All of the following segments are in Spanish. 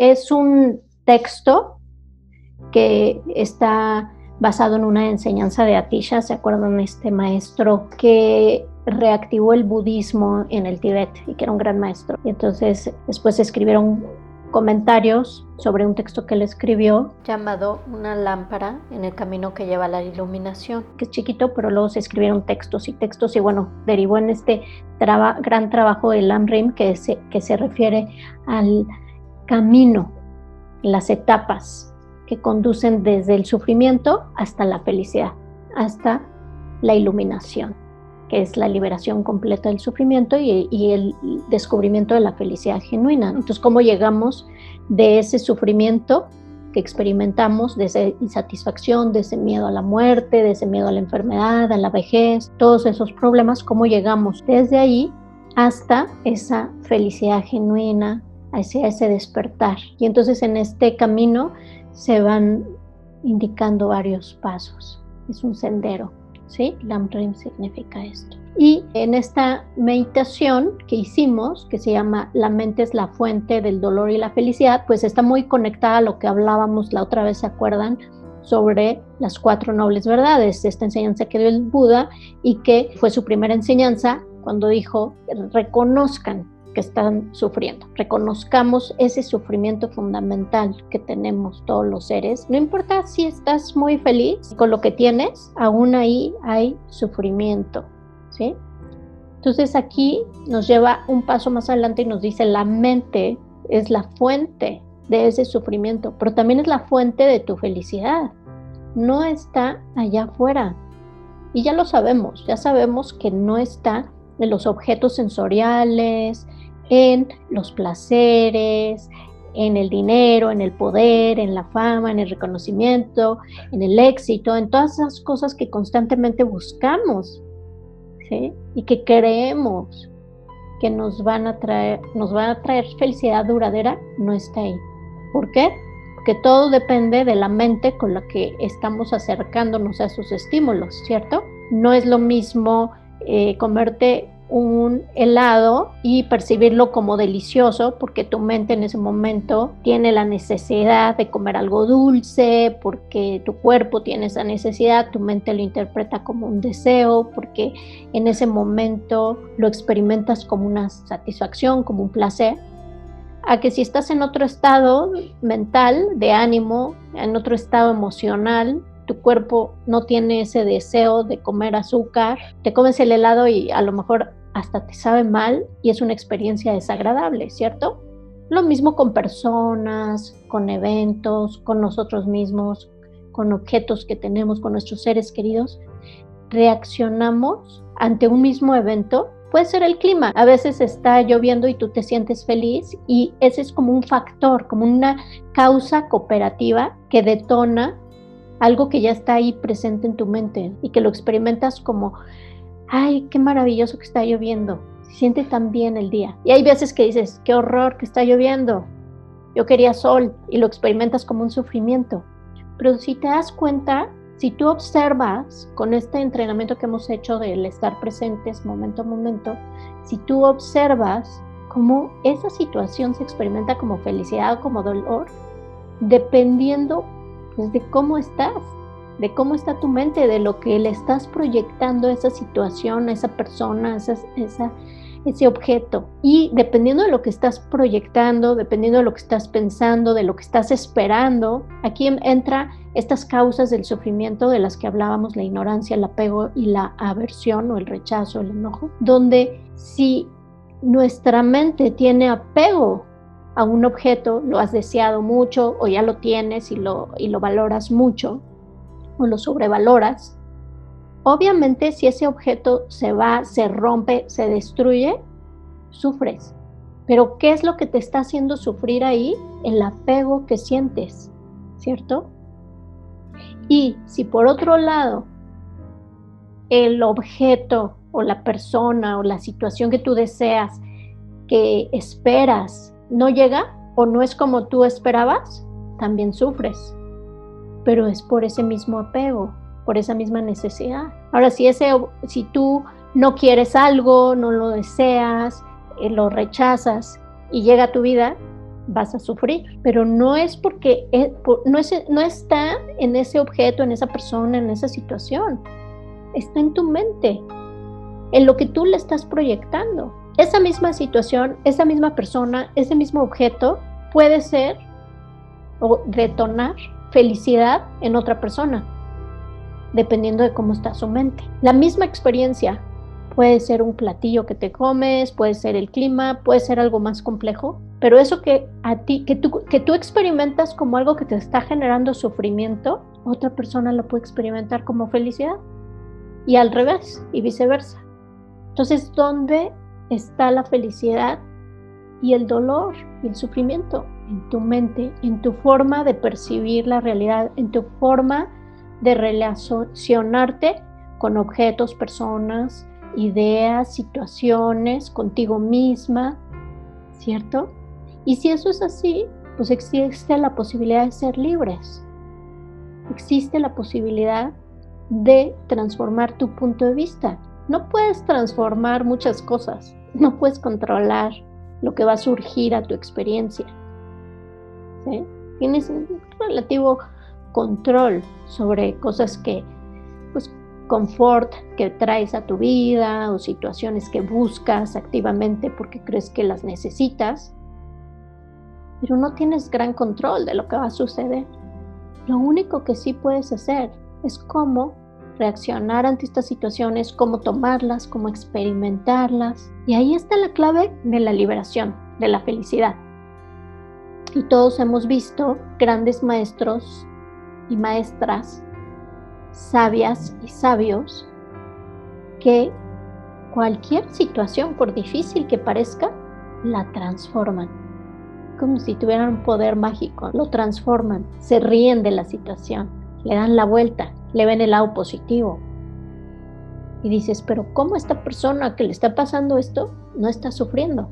es un texto que está basado en una enseñanza de Atisha, ¿se acuerdan? Este maestro que reactivó el budismo en el Tíbet y que era un gran maestro. Y entonces después escribieron comentarios sobre un texto que él escribió llamado Una lámpara en el camino que lleva a la iluminación, que es chiquito, pero luego se escribieron textos y textos y bueno, derivó en este gran trabajo de Lamrim que se, que se refiere al camino, las etapas que conducen desde el sufrimiento hasta la felicidad, hasta la iluminación que es la liberación completa del sufrimiento y, el descubrimiento de la felicidad genuina. Entonces, ¿cómo llegamos de ese sufrimiento que experimentamos, de esa insatisfacción, de ese miedo a la muerte, de ese miedo a la enfermedad, a la vejez, todos esos problemas, cómo llegamos desde ahí hasta esa felicidad genuina, hacia ese despertar. Y entonces en este camino se van indicando varios pasos. Es un sendero. ¿sí? Lamrim significa esto. Y en esta meditación que hicimos, que se llama La mente es la fuente del dolor y la felicidad, pues está muy conectada a lo que hablábamos la otra vez, ¿se acuerdan? sobre las cuatro nobles verdades, esta enseñanza que dio el Buda y que fue su primera enseñanza cuando dijo, reconozcan que están sufriendo. Reconozcamos ese sufrimiento fundamental que tenemos todos los seres. No importa si estás muy feliz con lo que tienes, aún ahí hay sufrimiento, ¿sí? Entonces aquí nos lleva un paso más adelante y nos dice la mente es la fuente de ese sufrimiento, pero también es la fuente de tu felicidad. No está allá afuera. Y ya lo sabemos, ya sabemos que no está en los objetos sensoriales, en los placeres, en el dinero, en el poder, en la fama, en el reconocimiento, en el éxito, en todas esas cosas que constantemente buscamos ¿sí? y que creemos que nos van a traer, nos van a traer felicidad duradera, no está ahí. ¿Por qué? Porque todo depende de la mente con la que estamos acercándonos a esos estímulos, ¿cierto? No es lo mismo eh, comerte un helado y percibirlo como delicioso porque tu mente en ese momento tiene la necesidad de comer algo dulce, porque tu cuerpo tiene esa necesidad, tu mente lo interpreta como un deseo, porque en ese momento lo experimentas como una satisfacción, como un placer. A que si estás en otro estado mental, de ánimo, en otro estado emocional, tu cuerpo no tiene ese deseo de comer azúcar, te comes el helado y a lo mejor hasta te sabe mal y es una experiencia desagradable, ¿cierto? Lo mismo con personas, con eventos, con nosotros mismos, con objetos que tenemos, con nuestros seres queridos. Reaccionamos ante un mismo evento. Puede ser el clima. A veces está lloviendo y tú te sientes feliz y ese es como un factor, como una causa cooperativa que detona algo que ya está ahí presente en tu mente y que lo experimentas como ay, qué maravilloso que está lloviendo, se siente tan bien el día. Y hay veces que dices, qué horror que está lloviendo, yo quería sol y lo experimentas como un sufrimiento. Pero si te das cuenta, si tú observas con este entrenamiento que hemos hecho del estar presentes momento a momento, si tú observas cómo esa situación se experimenta como felicidad o como dolor, dependiendo pues, de cómo estás de cómo está tu mente, de lo que le estás proyectando a esa situación, a esa persona, a esa, ese objeto. Y dependiendo de lo que estás proyectando, dependiendo de lo que estás pensando, de lo que estás esperando, aquí entra estas causas del sufrimiento de las que hablábamos, la ignorancia, el apego y la aversión o el rechazo, el enojo, donde si nuestra mente tiene apego a un objeto, lo has deseado mucho o ya lo tienes y lo, y lo valoras mucho, o lo sobrevaloras, obviamente si ese objeto se va, se rompe, se destruye, sufres. Pero ¿qué es lo que te está haciendo sufrir ahí? El apego que sientes, ¿cierto? Y si por otro lado el objeto o la persona o la situación que tú deseas, que esperas, no llega o no es como tú esperabas, también sufres pero es por ese mismo apego, por esa misma necesidad. Ahora, si, ese, si tú no quieres algo, no lo deseas, eh, lo rechazas y llega a tu vida, vas a sufrir, pero no es porque no, no está en ese objeto, en esa persona, en esa situación, está en tu mente, en lo que tú le estás proyectando. Esa misma situación, esa misma persona, ese mismo objeto puede ser o detonar felicidad en otra persona, dependiendo de cómo está su mente. La misma experiencia puede ser un platillo que te comes, puede ser el clima, puede ser algo más complejo, pero eso que a ti que tú que tú experimentas como algo que te está generando sufrimiento, otra persona lo puede experimentar como felicidad y al revés y viceversa. Entonces, ¿dónde está la felicidad y el dolor y el sufrimiento? En tu mente, en tu forma de percibir la realidad, en tu forma de relacionarte con objetos, personas, ideas, situaciones, contigo misma, ¿cierto? Y si eso es así, pues existe la posibilidad de ser libres. Existe la posibilidad de transformar tu punto de vista. No puedes transformar muchas cosas, no puedes controlar lo que va a surgir a tu experiencia. Tienes un relativo control sobre cosas que, pues, confort que traes a tu vida o situaciones que buscas activamente porque crees que las necesitas, pero no tienes gran control de lo que va a suceder. Lo único que sí puedes hacer es cómo reaccionar ante estas situaciones, cómo tomarlas, cómo experimentarlas. Y ahí está la clave de la liberación, de la felicidad. Y todos hemos visto grandes maestros y maestras, sabias y sabios, que cualquier situación, por difícil que parezca, la transforman. Como si tuvieran un poder mágico, lo transforman, se ríen de la situación, le dan la vuelta, le ven el lado positivo. Y dices, pero ¿cómo esta persona que le está pasando esto no está sufriendo?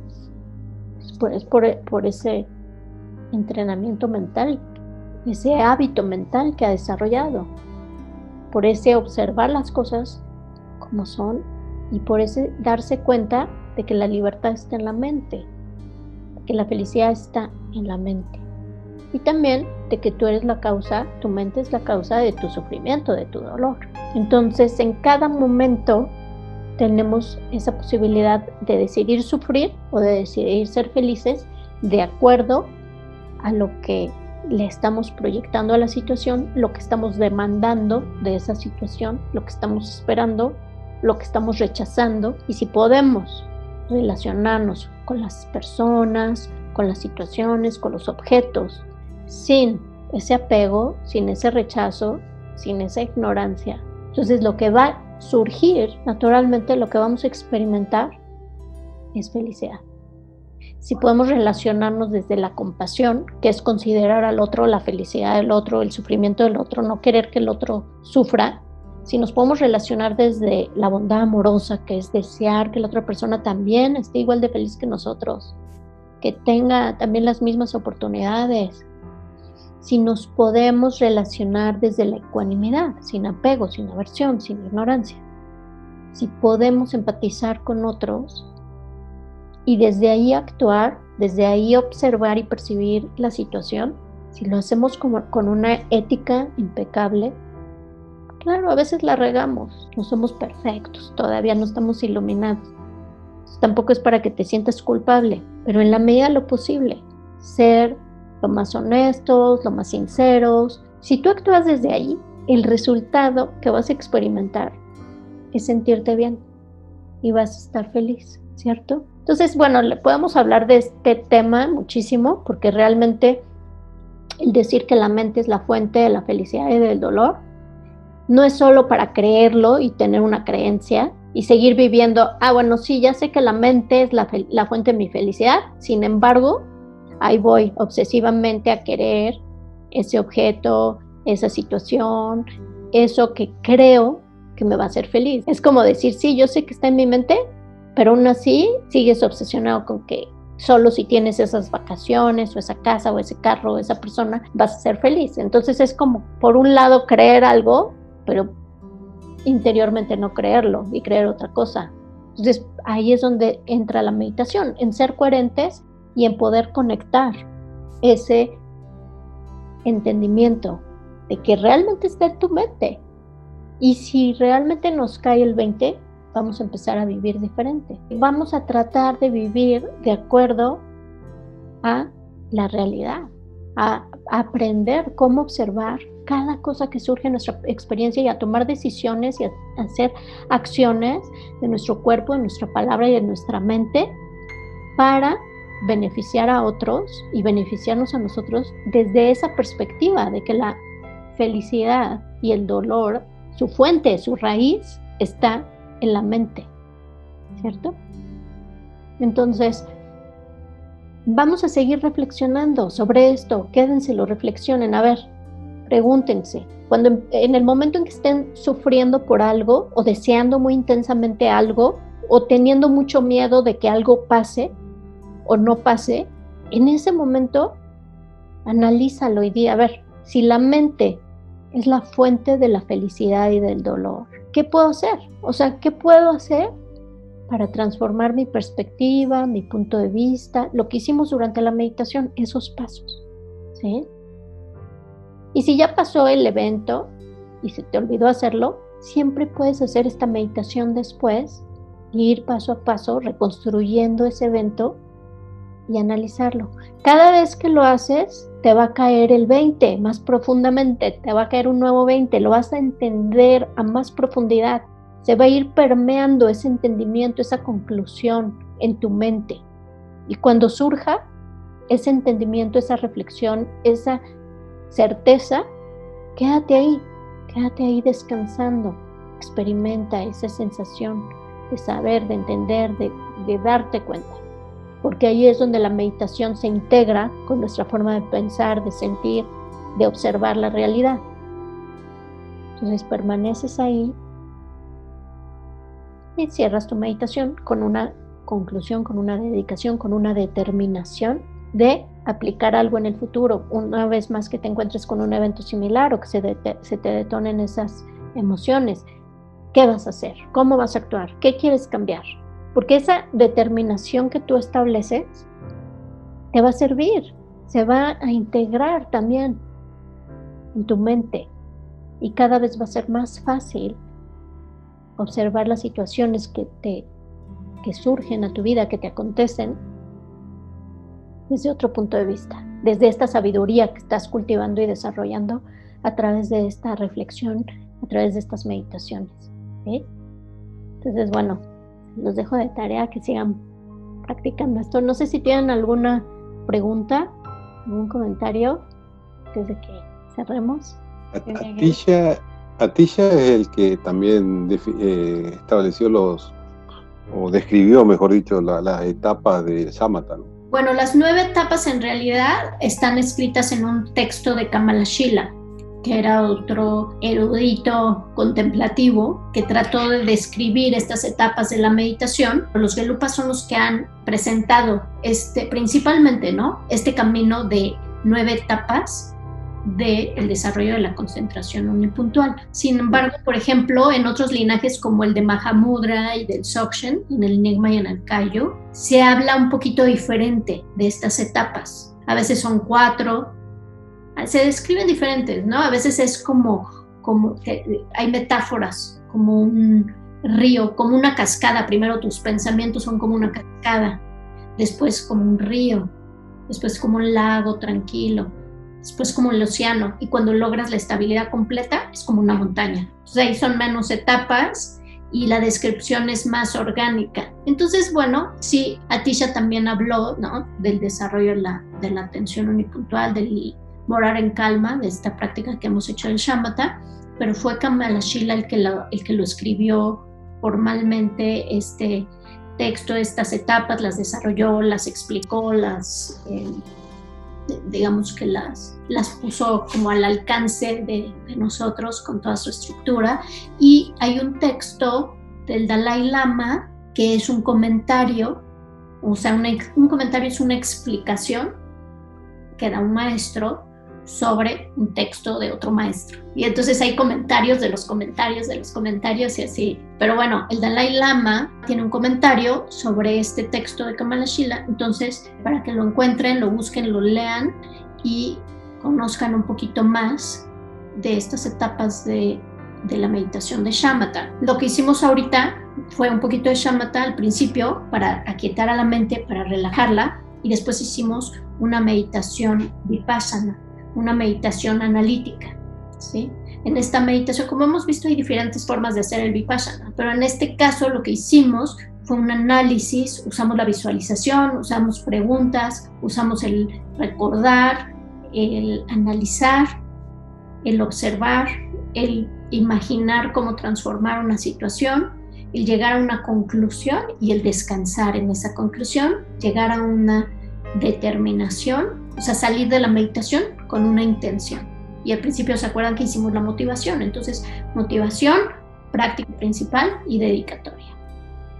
Es por, ese entrenamiento mental, ese hábito mental que ha desarrollado, por ese observar las cosas como son y por ese darse cuenta de que la libertad está en la mente, que la felicidad está en la mente y también de que tú eres la causa, tu mente es la causa de tu sufrimiento, de tu dolor. Entonces, en cada momento tenemos esa posibilidad de decidir sufrir o de decidir ser felices de acuerdo a lo que le estamos proyectando a la situación, lo que estamos demandando de esa situación, lo que estamos esperando, lo que estamos rechazando y si podemos relacionarnos con las personas, con las situaciones, con los objetos sin ese apego, sin ese rechazo, sin esa ignorancia. Entonces lo que va a surgir, naturalmente lo que vamos a experimentar es felicidad. Si podemos relacionarnos desde la compasión, que es considerar al otro la felicidad del otro, el sufrimiento del otro, no querer que el otro sufra, si nos podemos relacionar desde la bondad amorosa, que es desear que la otra persona también esté igual de feliz que nosotros, que tenga también las mismas oportunidades, si nos podemos relacionar desde la ecuanimidad, sin apego, sin aversión, sin ignorancia. Si podemos empatizar con otros y desde ahí actuar, desde ahí observar y percibir la situación, si lo hacemos con una ética impecable, claro, a veces la regamos, no somos perfectos, todavía no estamos iluminados. Tampoco es para que te sientas culpable, pero en la medida de lo posible, ser lo más honestos, lo más sinceros. Si tú actúas desde ahí, el resultado que vas a experimentar es sentirte bien y vas a estar feliz, ¿cierto? Entonces, bueno, le podemos hablar de este tema muchísimo porque realmente el decir que la mente es la fuente de la felicidad y del dolor no es solo para creerlo y tener una creencia y seguir viviendo, ah, bueno, sí, ya sé que la mente es la, fuente de mi felicidad, sin embargo, ahí voy obsesivamente a querer ese objeto, esa situación, eso que creo que me va a hacer feliz. Es como decir, sí, yo sé que está en mi mente, pero aún así sigues obsesionado con que solo si tienes esas vacaciones o esa casa o ese carro o esa persona vas a ser feliz. Entonces es como, por un lado, creer algo, pero interiormente no creerlo y creer otra cosa. Entonces ahí es donde entra la meditación, en ser coherentes y en poder conectar ese entendimiento de que realmente está en tu mente. Y si realmente nos cae el 20, vamos a empezar a vivir diferente. Vamos a tratar de vivir de acuerdo a la realidad, a aprender cómo observar cada cosa que surge en nuestra experiencia y a tomar decisiones y a hacer acciones de nuestro cuerpo, de nuestra palabra y de nuestra mente para beneficiar a otros y beneficiarnos a nosotros desde esa perspectiva de que la felicidad y el dolor, su fuente, su raíz está en la mente, ¿cierto? Entonces, vamos a seguir reflexionando sobre esto, quédenselo, reflexionen, a ver, pregúntense, cuando en el momento en que estén sufriendo por algo o deseando muy intensamente algo o teniendo mucho miedo de que algo pase o no pase, en ese momento analízalo y di, a ver, si la mente es la fuente de la felicidad y del dolor, ¿qué puedo hacer? O sea, ¿qué puedo hacer para transformar mi perspectiva, mi punto de vista, lo que hicimos durante la meditación, esos pasos. ¿sí? Y si ya pasó el evento y se te olvidó hacerlo, siempre puedes hacer esta meditación después y ir paso a paso reconstruyendo ese evento y analizarlo. Cada vez que lo haces, te va a caer el 20 más profundamente, te va a caer un nuevo 20, lo vas a entender a más profundidad se va a ir permeando ese entendimiento, esa conclusión en tu mente. Y cuando surja ese entendimiento, esa reflexión, esa certeza, quédate ahí, quédate ahí descansando. Experimenta esa sensación de saber, de entender, de, de darte cuenta. Porque ahí es donde la meditación se integra con nuestra forma de pensar, de sentir, de observar la realidad. Entonces permaneces ahí y cierras tu meditación con una conclusión, con una dedicación, con una determinación de aplicar algo en el futuro. Una vez más que te encuentres con un evento similar o que se, se te detonen esas emociones, ¿qué vas a hacer? ¿Cómo vas a actuar? ¿Qué quieres cambiar? Porque esa determinación que tú estableces te va a servir, se va a integrar también en tu mente y cada vez va a ser más fácil observar las situaciones que te que surgen a tu vida, que te acontecen desde otro punto de vista, desde esta sabiduría que estás cultivando y desarrollando a través de esta reflexión, a través de estas meditaciones. Entonces, bueno, los dejo de tarea que sigan practicando esto. No sé si tienen alguna pregunta, algún comentario desde que cerremos. Atisha, Atisha es el que también eh, estableció los, o describió, mejor dicho, las etapas de Samatha. Bueno, las nueve etapas en realidad están escritas en un texto de Kamala Shila, que era otro erudito contemplativo que trató de describir estas etapas de la meditación. Los Gelupas son los que han presentado este, principalmente, ¿no? Este camino de nueve etapas del desarrollo de la concentración unipuntual. Sin embargo, por ejemplo, en otros linajes como el de Mahamudra y del Sokshen, en el Enigma y en el Kayo, se habla un poquito diferente de estas etapas. A veces son cuatro, se describen diferentes, ¿no? A veces es como, como hay metáforas, como un río, como una cascada. Primero tus pensamientos son como una cascada, después como un río, después como un lago tranquilo, después como el océano y cuando logras la estabilidad completa es como una montaña. Entonces ahí son menos etapas y la descripción es más orgánica. Entonces, bueno, sí, Atisha también habló ¿no? del desarrollo de la, de la atención unipuntual, del morar en calma, de esta práctica que hemos hecho en Shamatha, pero fue Kamalashila el que lo, el que lo escribió formalmente este texto, estas etapas, las desarrolló, las explicó, las... Eh, digamos que las, las puso como al alcance de, nosotros con toda su estructura. Y hay un texto del Dalai Lama que es un comentario, o sea, un comentario es una explicación que da un maestro sobre un texto de otro maestro. Y entonces hay comentarios de los comentarios de los comentarios y así. Pero bueno, el Dalai Lama tiene un comentario sobre este texto de Kamala Shila, entonces para que lo encuentren, lo busquen, lo lean y conozcan un poquito más de estas etapas de, de la meditación de Shamatha. Lo que hicimos ahorita fue un poquito de Shamatha al principio para aquietar a la mente, para relajarla, y después hicimos una meditación vipassana, una meditación analítica. ¿sí? En esta meditación, como hemos visto, hay diferentes formas de hacer el vipassana, pero en este caso lo que hicimos fue un análisis, usamos la visualización, usamos preguntas, usamos el recordar, el analizar, el observar, el imaginar cómo transformar una situación, el llegar a una conclusión y el descansar en esa conclusión, llegar a una determinación, o sea, salir de la meditación con una intención. Y al principio se acuerdan que hicimos la motivación, entonces motivación, práctica principal y dedicatoria.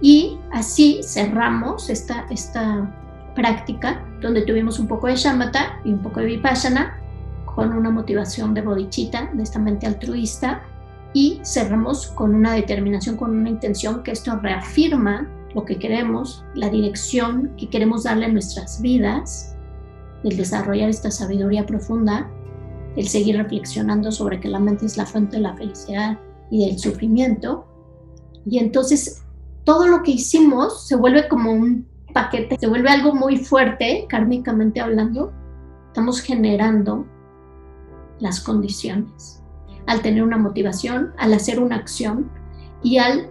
Y así cerramos esta, esta práctica donde tuvimos un poco de shamatha y un poco de vipassana con una motivación de bodhicitta, de esta mente altruista, y cerramos con una determinación, con una intención que esto reafirma lo que queremos, la dirección que queremos darle a nuestras vidas, el desarrollar esta sabiduría profunda, el seguir reflexionando sobre que la mente es la fuente de la felicidad y del sufrimiento. Y entonces todo lo que hicimos se vuelve como un paquete, se vuelve algo muy fuerte, kármicamente hablando. Estamos generando las condiciones al tener una motivación, al hacer una acción y al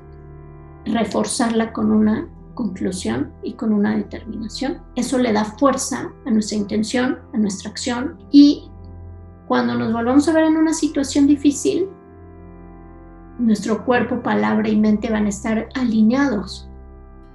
reforzarla con una conclusión y con una determinación. Eso le da fuerza a nuestra intención, a nuestra acción y cuando nos volvamos a ver en una situación difícil, nuestro cuerpo, palabra y mente van a estar alineados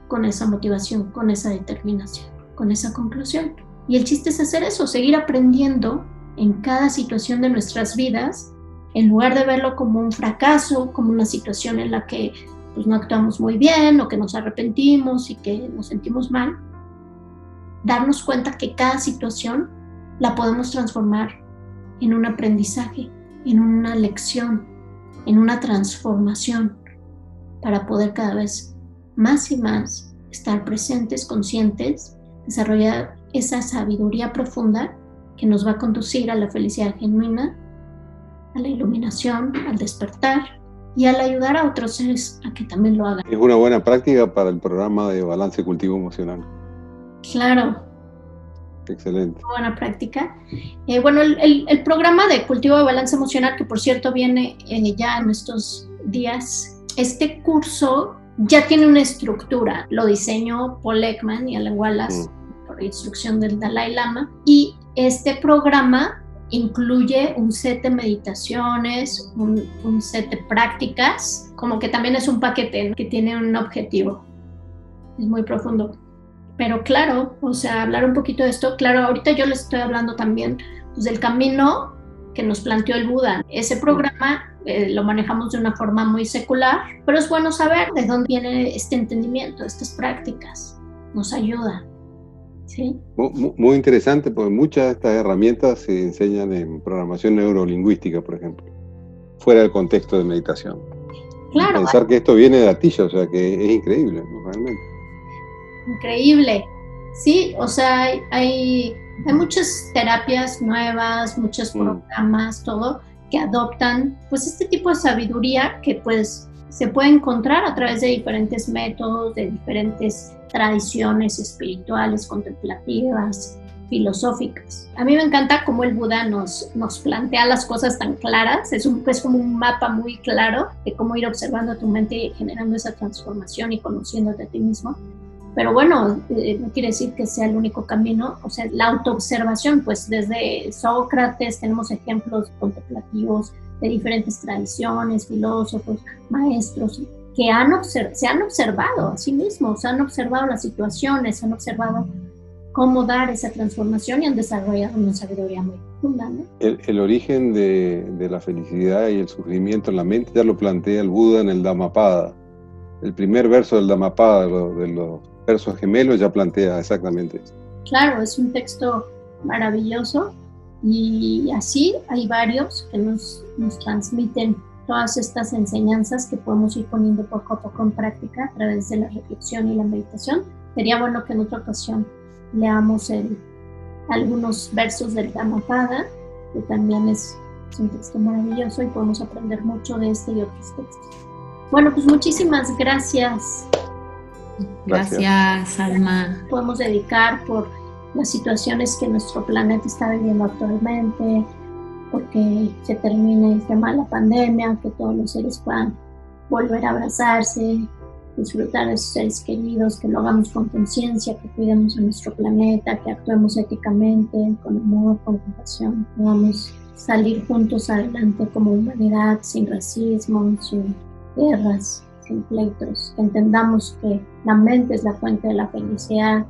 con esa motivación, con esa determinación, con esa conclusión. Y el chiste es hacer eso, seguir aprendiendo en cada situación de nuestras vidas, en lugar de verlo como un fracaso, como una situación en la que pues no actuamos muy bien o que nos arrepentimos y que nos sentimos mal, darnos cuenta que cada situación la podemos transformar en un aprendizaje, en una lección, en una transformación para poder cada vez más y más estar presentes, conscientes, desarrollar esa sabiduría profunda que nos va a conducir a la felicidad genuina, a la iluminación, al despertar y al ayudar a otros seres a que también lo hagan. Es una buena práctica para el programa de balance cultivo emocional. Claro. Excelente. Buena práctica. Eh, bueno, el, el, programa de cultivo de balance emocional, que por cierto viene eh, ya en estos días, este curso ya tiene una estructura. Lo diseñó Paul Ekman y Alan Wallace mm. por instrucción del Dalai Lama. Y este programa incluye un set de meditaciones, un, set de prácticas, como que también es un paquete que tiene un objetivo. Es muy profundo. Pero claro, o sea, hablar un poquito de esto, claro, ahorita yo les estoy hablando también pues, del camino que nos planteó el Buda. Ese programa eh, lo manejamos de una forma muy secular, pero es bueno saber de dónde viene este entendimiento, estas prácticas. Nos ayuda. Muy, interesante porque muchas de estas herramientas se enseñan en programación neurolingüística, por ejemplo, fuera del contexto de meditación. Claro. Pensar que esto viene de Atilla, o sea que es increíble, realmente. Increíble. Sí, o sea, hay, hay, muchas terapias nuevas, muchos mm. programas, todo, que adoptan pues este tipo de sabiduría que pues se puede encontrar a través de diferentes métodos, de diferentes tradiciones espirituales, contemplativas, filosóficas. A mí me encanta cómo el Buda nos, nos plantea las cosas tan claras, es, un, es como un mapa muy claro de cómo ir observando tu mente y generando esa transformación y conociéndote a ti mismo. Pero bueno, eh, no quiere decir que sea el único camino, o sea, la autoobservación, pues desde Sócrates tenemos ejemplos contemplativos de diferentes tradiciones, filósofos, maestros, que han se han observado a sí mismos, han observado las situaciones, han observado cómo dar esa transformación y han desarrollado una sabiduría muy profunda. El, origen de, de, la felicidad y el sufrimiento en la mente ya lo plantea el Buda en el Dhammapada. El primer verso del Dhammapada, de los versos gemelos, ya plantea exactamente eso. Claro, es un texto maravilloso Y así hay varios que nos, nos transmiten todas estas enseñanzas que podemos ir poniendo poco a poco en práctica a través de la reflexión y la meditación. Sería bueno que en otra ocasión leamos el, algunos versos del Dhammapada, que también es, es un texto maravilloso y podemos aprender mucho de este y otros textos. Bueno, pues muchísimas gracias. Gracias, Alma. Podemos dedicar por las situaciones que nuestro planeta está viviendo actualmente, porque se termine esta mala pandemia, que todos los seres puedan volver a abrazarse, disfrutar de sus seres queridos, que lo hagamos con conciencia, que cuidemos a nuestro planeta, que actuemos éticamente, con amor, con compasión, podamos salir juntos adelante como humanidad, sin racismo, sin guerras, sin pleitos, que entendamos que la mente es la fuente de la felicidad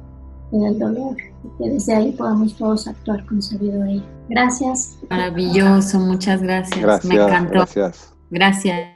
y del dolor y que desde ahí podamos todos actuar con sabiduría. Gracias. Maravilloso, muchas gracias. gracias Me encantó. Gracias. Gracias.